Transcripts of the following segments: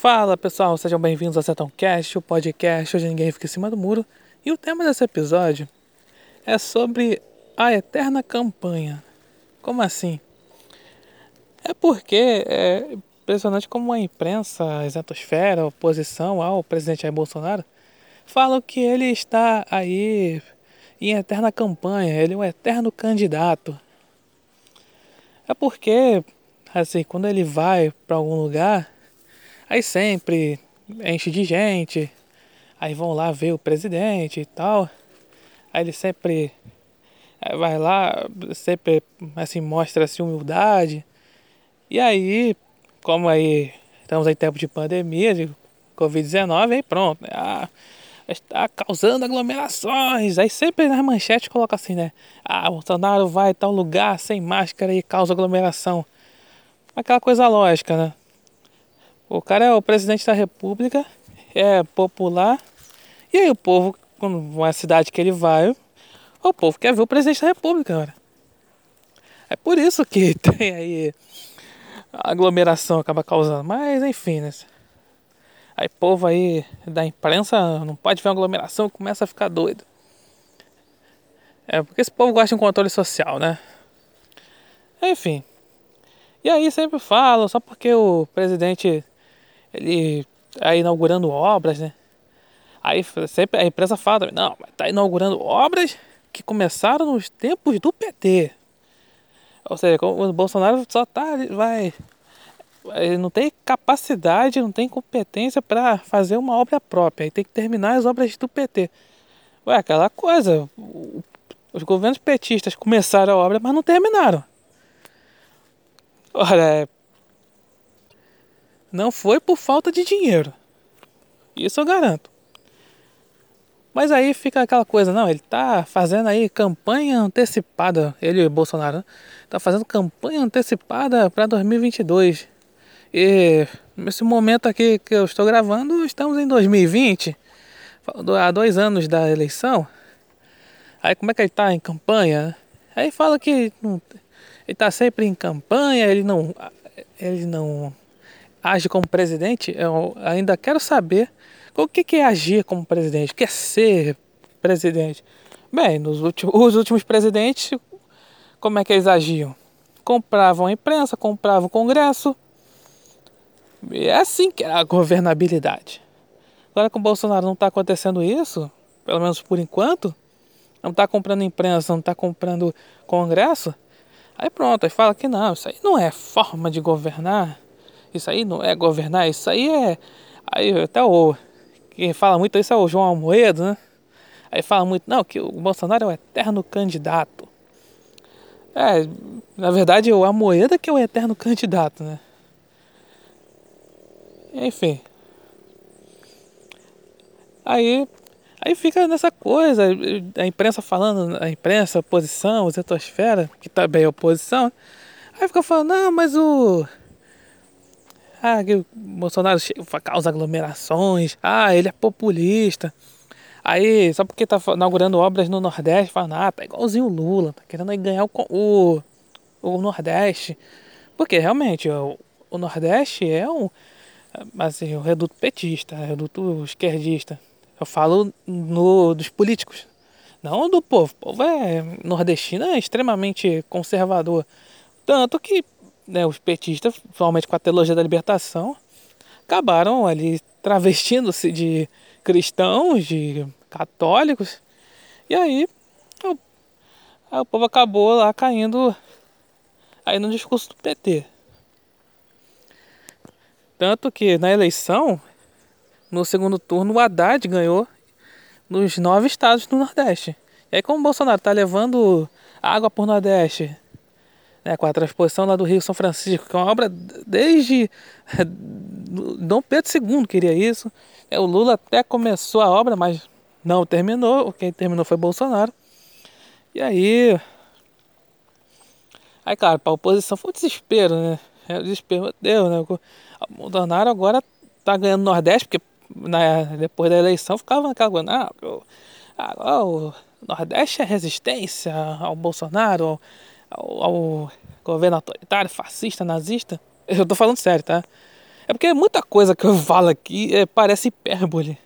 Fala pessoal, sejam bem-vindos ao Cast, o podcast onde ninguém fica em cima do muro. E o tema desse episódio é sobre a eterna campanha. Como assim? É porque é impressionante como a imprensa, a exatosfera, a oposição ao presidente Jair Bolsonaro falam que ele está aí em eterna campanha, ele é um eterno candidato. É porque, assim, quando ele vai para algum lugar, aí sempre enche de gente, aí vão lá ver o presidente e tal. Aí ele sempre vai lá, sempre assim mostra assim humildade. E aí, como aí estamos em tempo de pandemia, de Covid-19, aí pronto, né? Ah, está causando aglomerações. Aí sempre nas manchetes coloca assim, né? Ah, Bolsonaro vai tal lugar sem máscara e causa aglomeração. Aquela coisa lógica, né? O cara é o presidente da república, é popular. E aí o povo, uma cidade que ele vai, o povo quer ver o presidente da república, cara. É por isso que tem aí a aglomeração acaba causando. Mas enfim, né? Aí povo aí da imprensa não pode ver uma aglomeração começa a ficar doido. É porque esse povo gosta de um controle social, né? Enfim. E aí sempre falam, só porque o presidente ele tá inaugurando obras, né? Aí sempre a imprensa fala, não, tá inaugurando obras que começaram nos tempos do PT. Ou seja, o Bolsonaro só tá vai ele não tem capacidade, não tem competência para fazer uma obra própria. Ele tem que terminar as obras do PT. Ué, aquela coisa. Os governos petistas começaram a obra, mas não terminaram. Olha, não foi por falta de dinheiro. Isso eu garanto. Mas aí fica aquela coisa, não, ele tá fazendo aí campanha antecipada, ele e Bolsonaro, né? tá fazendo campanha antecipada para 2022. E nesse momento aqui que eu estou gravando, estamos em 2020, há dois anos da eleição. Aí como é que ele está em campanha? Aí fala que ele está sempre em campanha, ele não, ele não age como presidente. Eu ainda quero saber o que, é agir como presidente, o que é ser presidente. Bem, nos últimos, os últimos presidentes, como é que eles agiam? Compravam a imprensa, compravam o Congresso é assim que é a governabilidade. Agora com o Bolsonaro não está acontecendo isso, pelo menos por enquanto, não está comprando imprensa, não está comprando congresso, aí pronto, aí fala que não, isso aí não é forma de governar, isso aí não é governar, isso aí é. Aí até o. Quem fala muito isso é o João Almoedo, né? Aí fala muito, não, que o Bolsonaro é o eterno candidato. É, na verdade, o Amoedo que é o eterno candidato, né? Enfim. Aí, aí fica nessa coisa, a imprensa falando, a imprensa, a oposição, a zetosfera, que também é oposição, aí fica falando, não, mas o. Ah, que o Bolsonaro causa aglomerações, ah, ele é populista. Aí, só porque tá inaugurando obras no Nordeste, fala, ah, tá igualzinho o Lula, tá querendo ganhar o, o, o Nordeste. Porque realmente, o, o Nordeste é um, assim, o reduto petista, o reduto esquerdista. Eu falo no, dos políticos, não do povo. O povo é nordestino, é extremamente conservador. Tanto que né, os petistas, principalmente com a teologia da libertação, acabaram ali travestindo-se de cristãos, de católicos. E aí o, aí o povo acabou lá caindo aí no discurso do PT. Tanto que na eleição, no segundo turno, o Haddad ganhou nos nove estados do Nordeste. E aí, como o Bolsonaro está levando água por Nordeste, né, com a transposição lá do Rio São Francisco, que é uma obra desde Dom Pedro II queria isso. É, o Lula até começou a obra, mas não terminou. Quem terminou foi Bolsonaro. E aí. Aí, cara, para a oposição foi um desespero, né? É um desespero, meu Deus, né? O Bolsonaro agora tá ganhando o Nordeste, porque na, depois da eleição ficava naquela coisa, ah, agora o Nordeste é resistência ao Bolsonaro, ao, ao, governo autoritário, fascista, nazista. Eu tô falando sério, tá? É porque muita coisa que eu falo aqui é, parece hipérbole.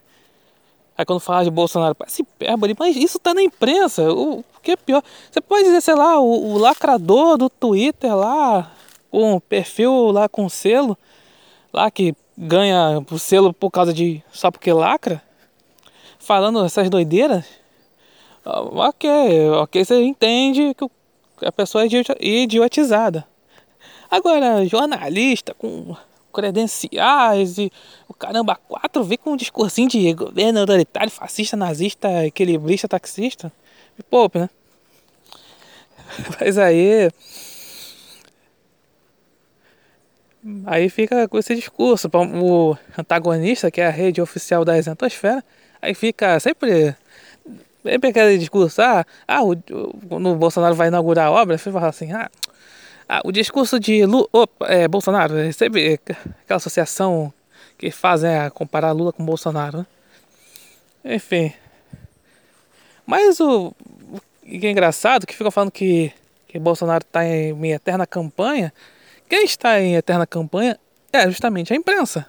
Aí quando fala de Bolsonaro, parece hipérbole, mas isso tá na imprensa. O, que é pior? Você pode dizer, sei lá, o, o lacrador do Twitter lá, com perfil lá com selo, lá que ganha o selo por causa de. só porque lacra, falando essas doideiras. Ok, ok, você entende que a pessoa é idiotizada. Agora, jornalista com credenciais e o caramba, quatro vê com um discursinho de governo autoritário, fascista, nazista, equilibrista, taxista. Me poupe, né? Mas aí. Aí fica com esse discurso. O antagonista, que é a rede oficial da isentosfera, aí fica sempre. Sempre aquele discurso, ah, ah o, o, Bolsonaro vai inaugurar a obra, você fala assim, ah, ah, o discurso de Lu, opa, é, Bolsonaro, sempre aquela associação que fazem é, comparar Lula com Bolsonaro, né? Enfim. Mas o, o que é engraçado, que fica falando que, que Bolsonaro está em minha eterna campanha, quem está em eterna campanha é justamente a imprensa.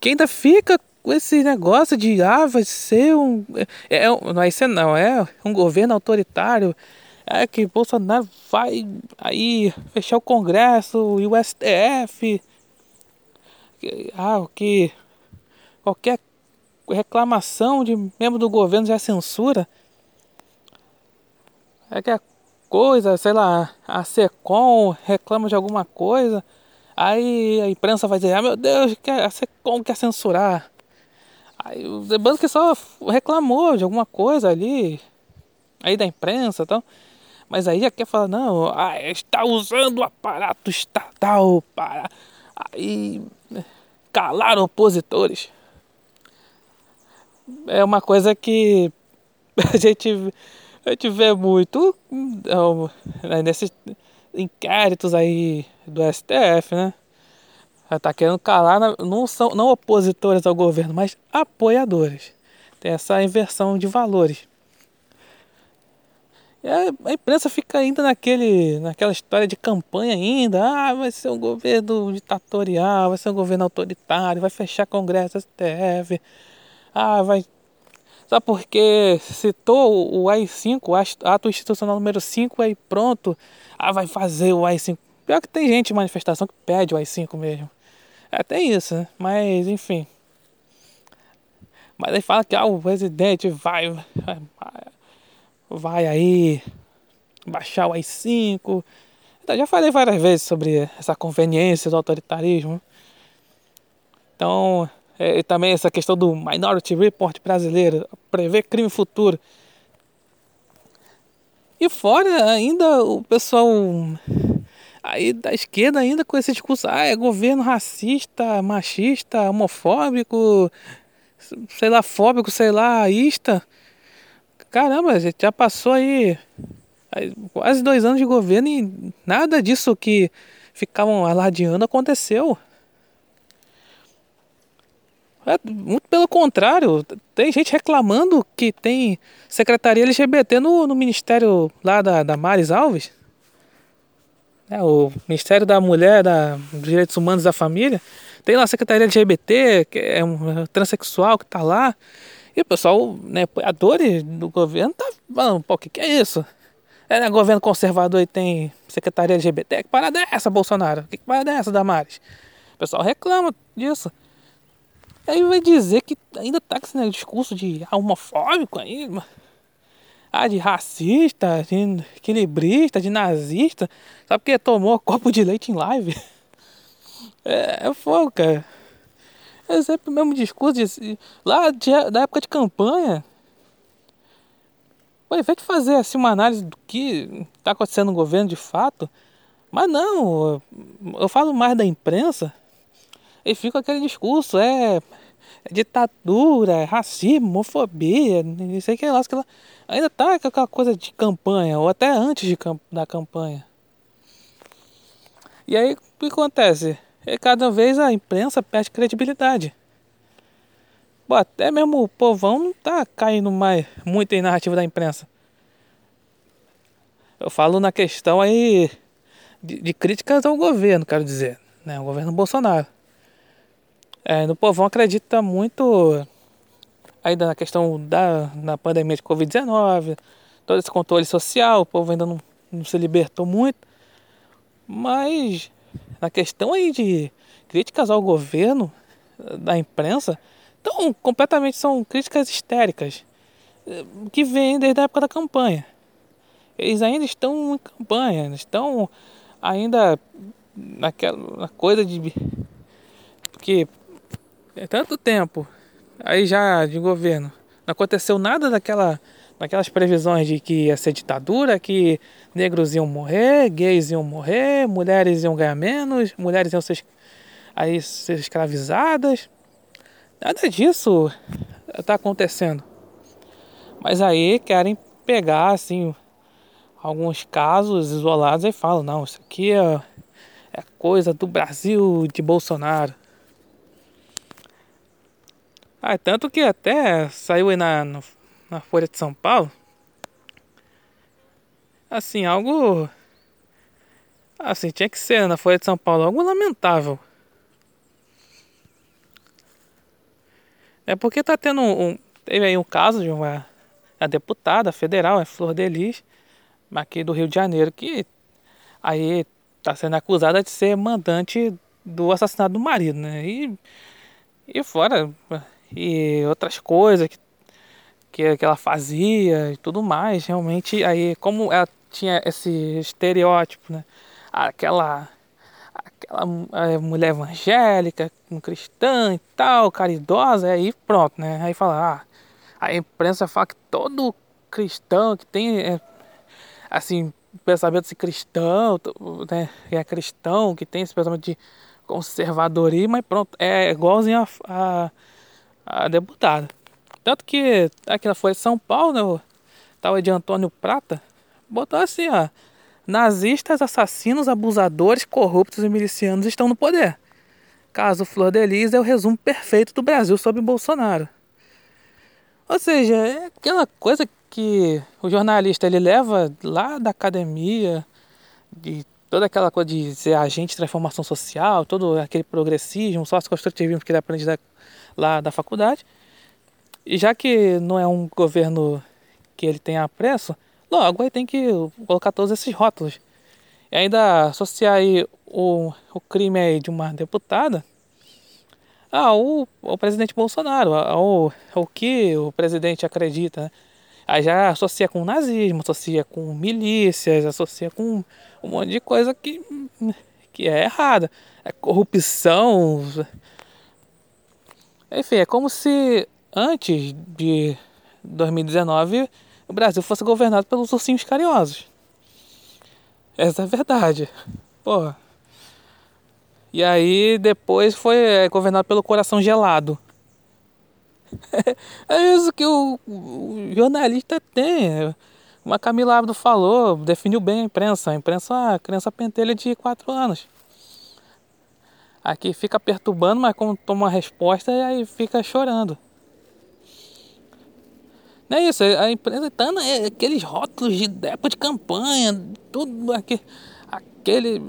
Que ainda fica com esse negócio de ah, vai ser um. É, é, não vai ser não, é um governo autoritário. É que Bolsonaro vai aí fechar o Congresso e o STF. Ah, o que qualquer reclamação de membro do governo já censura. É que a coisa, sei lá, a SECOM reclama de alguma coisa, aí a imprensa vai dizer, ah meu Deus, a SECOM quer censurar. Aí o que só reclamou de alguma coisa ali, aí da imprensa e tal. Mas aí já quer falar, não, ah, está usando o aparato estatal para aí calar opositores. É uma coisa que a gente, a gente vê muito né, nesses inquéritos aí do STF, né? Tá querendo calar, não são não opositores ao governo, mas apoiadores. Tem essa inversão de valores. E a imprensa fica ainda naquele, naquela história de campanha ainda. Ah, vai ser um governo ditatorial, vai ser um governo autoritário, vai fechar Congresso, STF. Ah, vai... Só porque citou o AI-5, o ato institucional número 5, aí pronto. Ah, vai fazer o AI-5. Pior que tem gente em manifestação que pede o AI-5 mesmo. É, tem isso? Mas, enfim. Mas aí fala que ah, o presidente vai, vai, vai aí baixar o AI-5. Então, já falei várias vezes sobre essa conveniência do autoritarismo. Então, é, também essa questão do Minority Report brasileiro, prever crime futuro. E fora ainda o pessoal aí da esquerda ainda com esse discurso, ah, é governo racista, machista, homofóbico, sei lá, fóbico, sei lá, ista. Caramba, já passou aí quase dois anos de governo e nada disso que ficavam alardeando aconteceu. É, muito pelo contrário, tem gente reclamando que tem secretaria LGBT no, no ministério lá da, da Maris Alves. É, o Ministério da Mulher, da, dos Direitos Humanos da Família. Tem lá a Secretaria LGBT, que é um transexual que está lá. E o pessoal, né, apoiadores do governo, tá falando, pô, o que, que é isso? É, né, governo conservador e tem secretaria LGBT, que parada é essa, Bolsonaro? Que parada é essa, Damares? O pessoal reclama disso. Aí vai dizer que ainda tá com esse né, discurso de homofóbico aí, ah, de racista, de equilibrista, de nazista, só porque tomou copo de leite em live. É, é fogo, cara. É sempre o mesmo discurso de, lá de, da época de campanha. Pô, invés de fazer assim uma análise do que está acontecendo no governo de fato, mas não, eu falo mais da imprensa e fica aquele discurso, é ditadura, racismo, homofobia, não sei o que lá, que lá. Ainda tá com aquela coisa de campanha, ou até antes de, da campanha. E aí o que acontece? e cada vez a imprensa perde credibilidade. Bom, até mesmo o povão não tá caindo mais muito em narrativa da imprensa. Eu falo na questão aí de, de críticas ao governo, quero dizer, né? O governo Bolsonaro. É, no povão acredita muito ainda na questão da na pandemia de Covid-19, todo esse controle social, o povo ainda não, não se libertou muito. Mas na questão aí de críticas ao governo da imprensa, então completamente são críticas histéricas eh, que vêm desde a época da campanha. Eles ainda estão em campanha, estão ainda naquela coisa de que é tanto tempo aí já de governo não aconteceu nada daquela daquelas previsões de que ia ser ditadura, que negros iam morrer, gays iam morrer, mulheres iam ganhar menos, mulheres iam ser, aí, ser escravizadas. Nada disso está acontecendo. Mas aí querem pegar assim alguns casos isolados e falam, não, isso aqui é, é coisa do Brasil de Bolsonaro. Ah, tanto que até saiu aí na, na Folha de São Paulo. Assim, algo. Assim, tinha que ser na Folha de São Paulo, algo lamentável. É porque tá tendo um. Teve aí um caso de uma, uma deputada federal, é Flor Delis, aqui do Rio de Janeiro, que aí tá sendo acusada de ser mandante do assassinato do marido, né? E, e fora. E outras coisas que que, que ela fazia e tudo mais, realmente aí como ela tinha esse estereótipo, né? Aquela aquela é, mulher evangélica, cristã e tal, caridosa, aí pronto, né? Aí fala, ah, a imprensa fala que todo cristão que tem é, assim, pensamento de cristão, né, que é cristão, que tem esse pensamento de conservadorismo, mas pronto, é igualzinho a, a, a deputada. Tanto que Folha de São Paulo, né, tava de Antônio Prata, botou assim, ó. Nazistas, assassinos, abusadores, corruptos e milicianos estão no poder. Caso Flor de Lis é o resumo perfeito do Brasil sobre Bolsonaro. Ou seja, é aquela coisa que o jornalista ele leva lá da academia, de toda aquela coisa de ser agente de transformação social, todo aquele progressismo, sócio-construtivismo que ele aprende da, lá da faculdade. E já que não é um governo que ele tenha preço, logo aí tem que colocar todos esses rótulos. E ainda associar aí o, o crime aí de uma deputada ao, ao presidente Bolsonaro, ao, ao que o presidente acredita. Né? Aí já associa com nazismo, associa com milícias, associa com um monte de coisa que, que é errada. É corrupção. Enfim, é como se antes de 2019 o Brasil fosse governado pelos ursinhos carinhosos. Essa é a verdade. Porra. E aí depois foi é, governado pelo coração gelado. é isso que o, jornalista tem. Uma Camila Abdo falou, definiu bem a imprensa. A imprensa é uma criança pentelha de 4 anos. Aqui fica perturbando, mas quando toma uma resposta, aí fica chorando. Não é isso, a empresa está é, aqueles rótulos de época de campanha, tudo aquele, aquele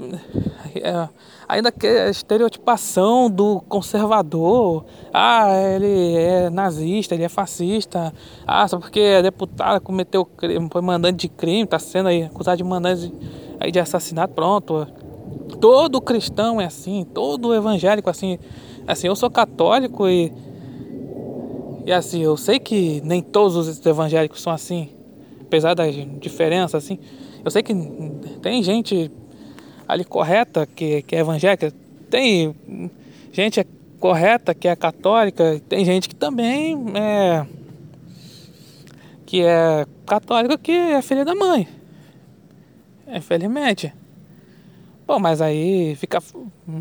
é, ainda que a estereotipação do conservador, ah, ele é nazista, ele é fascista, ah, só porque é deputado cometeu crime, foi mandante de crime, está sendo aí acusado de mandante de, aí de assassinato, pronto. Todo cristão é assim, todo evangélico é assim, assim, eu sou católico e e assim, eu sei que nem todos os evangélicos são assim, apesar das diferenças, assim. Eu sei que tem gente ali correta que, que é evangélica, tem gente correta que é católica, tem gente que também é que é católica que é filha da mãe. Infelizmente. Bom, mas aí fica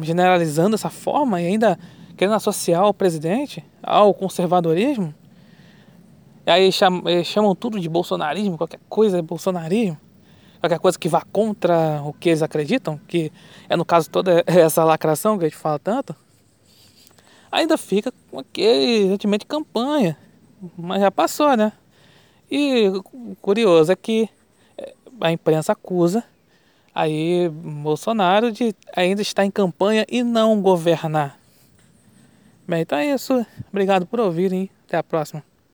generalizando dessa forma e ainda querendo associar o presidente ao conservadorismo. E aí chamam, chamam tudo de bolsonarismo, qualquer coisa é bolsonarismo. Qualquer coisa que vá contra o que eles acreditam, que é no caso toda essa lacração que a gente fala tanto. Ainda fica com aquele sentimento de campanha. Mas já passou, né? E curioso é que a imprensa acusa aí Bolsonaro de ainda estar em campanha e não governar Bem, então é isso. Obrigado por ouvirem. Até a próxima.